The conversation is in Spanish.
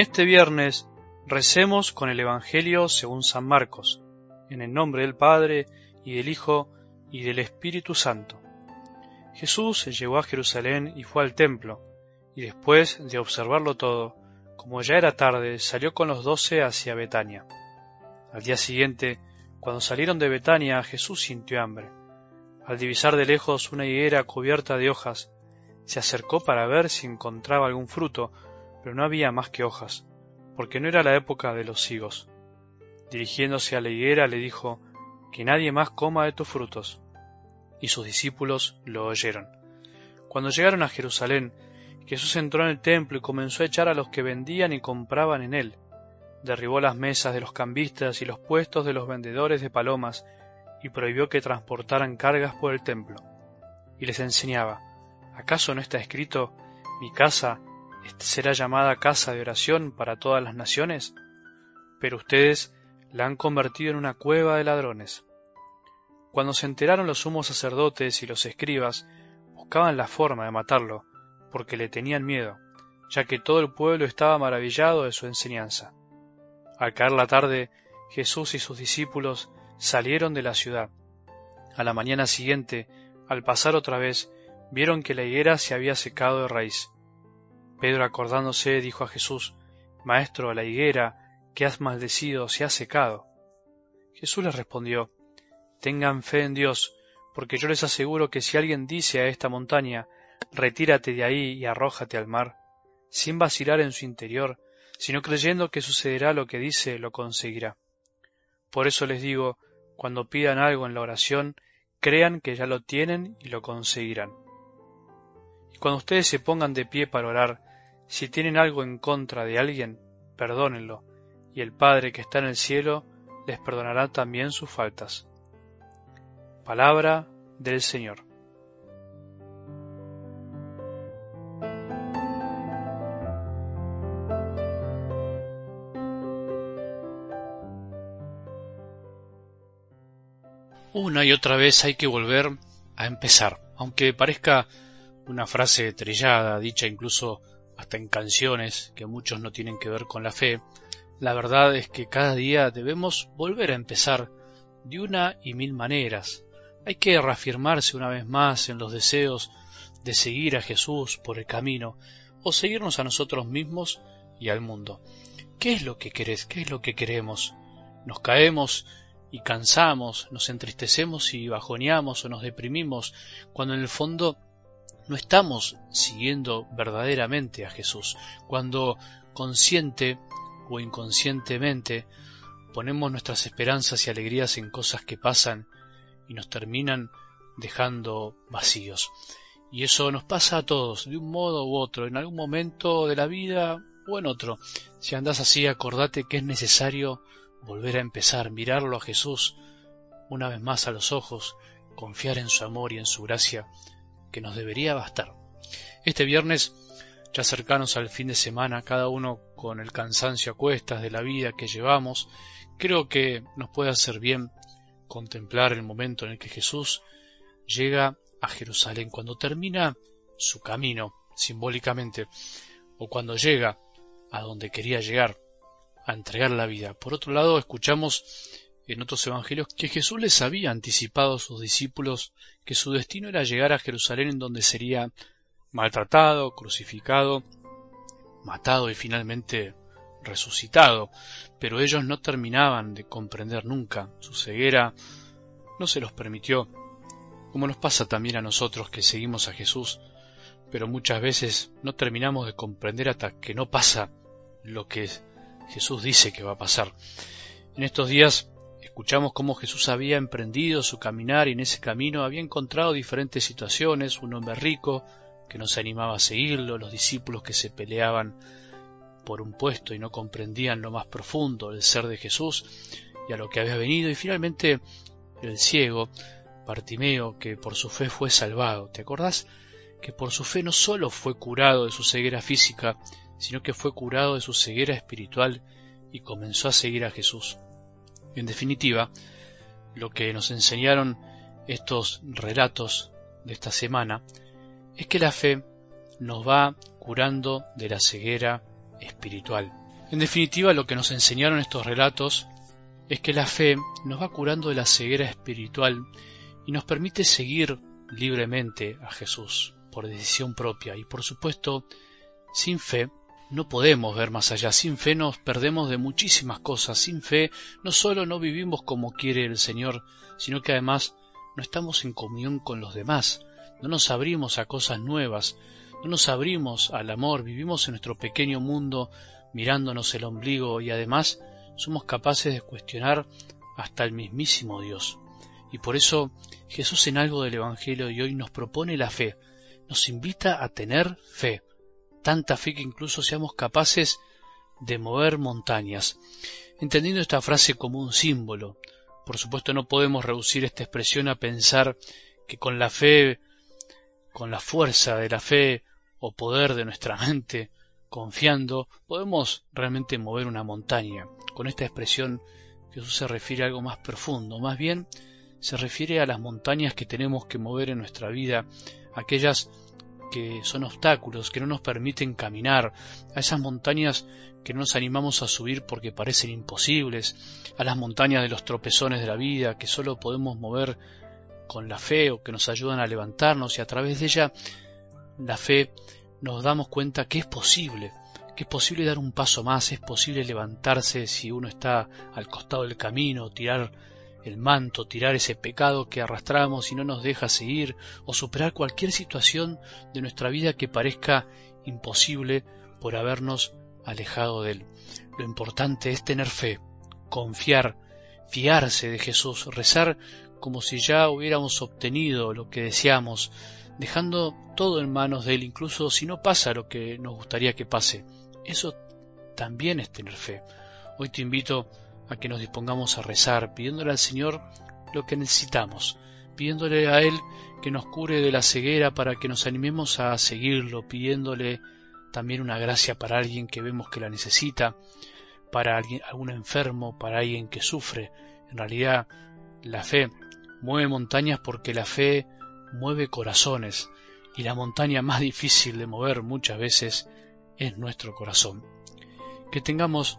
este viernes recemos con el Evangelio según San Marcos, en el nombre del Padre, y del Hijo, y del Espíritu Santo. Jesús llegó a Jerusalén y fue al templo, y después de observarlo todo, como ya era tarde, salió con los doce hacia Betania. Al día siguiente, cuando salieron de Betania, Jesús sintió hambre. Al divisar de lejos una higuera cubierta de hojas, se acercó para ver si encontraba algún fruto, pero no había más que hojas, porque no era la época de los higos. Dirigiéndose a la higuera le dijo, Que nadie más coma de tus frutos. Y sus discípulos lo oyeron. Cuando llegaron a Jerusalén, Jesús entró en el templo y comenzó a echar a los que vendían y compraban en él. Derribó las mesas de los cambistas y los puestos de los vendedores de palomas, y prohibió que transportaran cargas por el templo. Y les enseñaba, ¿acaso no está escrito, mi casa será llamada casa de oración para todas las naciones, pero ustedes la han convertido en una cueva de ladrones. Cuando se enteraron los sumos sacerdotes y los escribas, buscaban la forma de matarlo, porque le tenían miedo, ya que todo el pueblo estaba maravillado de su enseñanza. Al caer la tarde, Jesús y sus discípulos salieron de la ciudad. A la mañana siguiente, al pasar otra vez, vieron que la higuera se había secado de raíz. Pedro acordándose dijo a Jesús, Maestro, la higuera que has maldecido se ha secado. Jesús les respondió, Tengan fe en Dios, porque yo les aseguro que si alguien dice a esta montaña, Retírate de ahí y arrójate al mar, sin vacilar en su interior, sino creyendo que sucederá lo que dice, lo conseguirá. Por eso les digo, cuando pidan algo en la oración, crean que ya lo tienen y lo conseguirán. Y cuando ustedes se pongan de pie para orar, si tienen algo en contra de alguien, perdónenlo, y el Padre que está en el cielo les perdonará también sus faltas. Palabra del Señor. Una y otra vez hay que volver a empezar, aunque parezca una frase trillada, dicha incluso hasta en canciones que muchos no tienen que ver con la fe, la verdad es que cada día debemos volver a empezar de una y mil maneras. Hay que reafirmarse una vez más en los deseos de seguir a Jesús por el camino o seguirnos a nosotros mismos y al mundo. ¿Qué es lo que querés? ¿Qué es lo que queremos? Nos caemos y cansamos, nos entristecemos y bajoneamos o nos deprimimos, cuando en el fondo no estamos siguiendo verdaderamente a Jesús, cuando consciente o inconscientemente ponemos nuestras esperanzas y alegrías en cosas que pasan y nos terminan dejando vacíos. Y eso nos pasa a todos, de un modo u otro, en algún momento de la vida o en otro. Si andas así, acordate que es necesario volver a empezar, mirarlo a Jesús una vez más a los ojos, confiar en su amor y en su gracia, que nos debería bastar. Este viernes, ya cercanos al fin de semana, cada uno con el cansancio a cuestas de la vida que llevamos, creo que nos puede hacer bien contemplar el momento en el que Jesús llega a Jerusalén, cuando termina su camino, simbólicamente, o cuando llega a donde quería llegar, a entregar la vida. Por otro lado, escuchamos en otros evangelios que Jesús les había anticipado a sus discípulos que su destino era llegar a Jerusalén en donde sería maltratado, crucificado, matado y finalmente resucitado, pero ellos no terminaban de comprender nunca, su ceguera no se los permitió, como nos pasa también a nosotros que seguimos a Jesús, pero muchas veces no terminamos de comprender hasta que no pasa lo que Jesús dice que va a pasar. En estos días Escuchamos cómo Jesús había emprendido su caminar y en ese camino había encontrado diferentes situaciones, un hombre rico que no se animaba a seguirlo, los discípulos que se peleaban por un puesto y no comprendían lo más profundo del ser de Jesús y a lo que había venido, y finalmente el ciego, Bartimeo, que por su fe fue salvado. ¿Te acordás? Que por su fe no solo fue curado de su ceguera física, sino que fue curado de su ceguera espiritual y comenzó a seguir a Jesús. En definitiva, lo que nos enseñaron estos relatos de esta semana es que la fe nos va curando de la ceguera espiritual. En definitiva, lo que nos enseñaron estos relatos es que la fe nos va curando de la ceguera espiritual y nos permite seguir libremente a Jesús por decisión propia y por supuesto sin fe no podemos ver más allá. Sin fe nos perdemos de muchísimas cosas. Sin fe no solo no vivimos como quiere el Señor, sino que además no estamos en comunión con los demás. No nos abrimos a cosas nuevas. No nos abrimos al amor. Vivimos en nuestro pequeño mundo mirándonos el ombligo y además somos capaces de cuestionar hasta el mismísimo Dios. Y por eso Jesús en algo del Evangelio de hoy nos propone la fe, nos invita a tener fe, tanta fe que incluso seamos capaces de mover montañas. Entendiendo esta frase como un símbolo, por supuesto no podemos reducir esta expresión a pensar que con la fe, con la fuerza de la fe o poder de nuestra mente, confiando, podemos realmente mover una montaña. Con esta expresión Jesús se refiere a algo más profundo, más bien se refiere a las montañas que tenemos que mover en nuestra vida, aquellas que son obstáculos, que no nos permiten caminar, a esas montañas que no nos animamos a subir porque parecen imposibles, a las montañas de los tropezones de la vida que solo podemos mover con la fe o que nos ayudan a levantarnos y a través de ella la fe nos damos cuenta que es posible, que es posible dar un paso más, es posible levantarse si uno está al costado del camino, tirar el manto, tirar ese pecado que arrastramos y no nos deja seguir, o superar cualquier situación de nuestra vida que parezca imposible por habernos alejado de él. Lo importante es tener fe, confiar, fiarse de Jesús, rezar como si ya hubiéramos obtenido lo que deseamos, dejando todo en manos de Él, incluso si no pasa lo que nos gustaría que pase. Eso también es tener fe. Hoy te invito que nos dispongamos a rezar, pidiéndole al Señor lo que necesitamos, pidiéndole a Él que nos cure de la ceguera para que nos animemos a seguirlo, pidiéndole también una gracia para alguien que vemos que la necesita, para alguien, algún enfermo, para alguien que sufre. En realidad, la fe mueve montañas porque la fe mueve corazones y la montaña más difícil de mover muchas veces es nuestro corazón. Que tengamos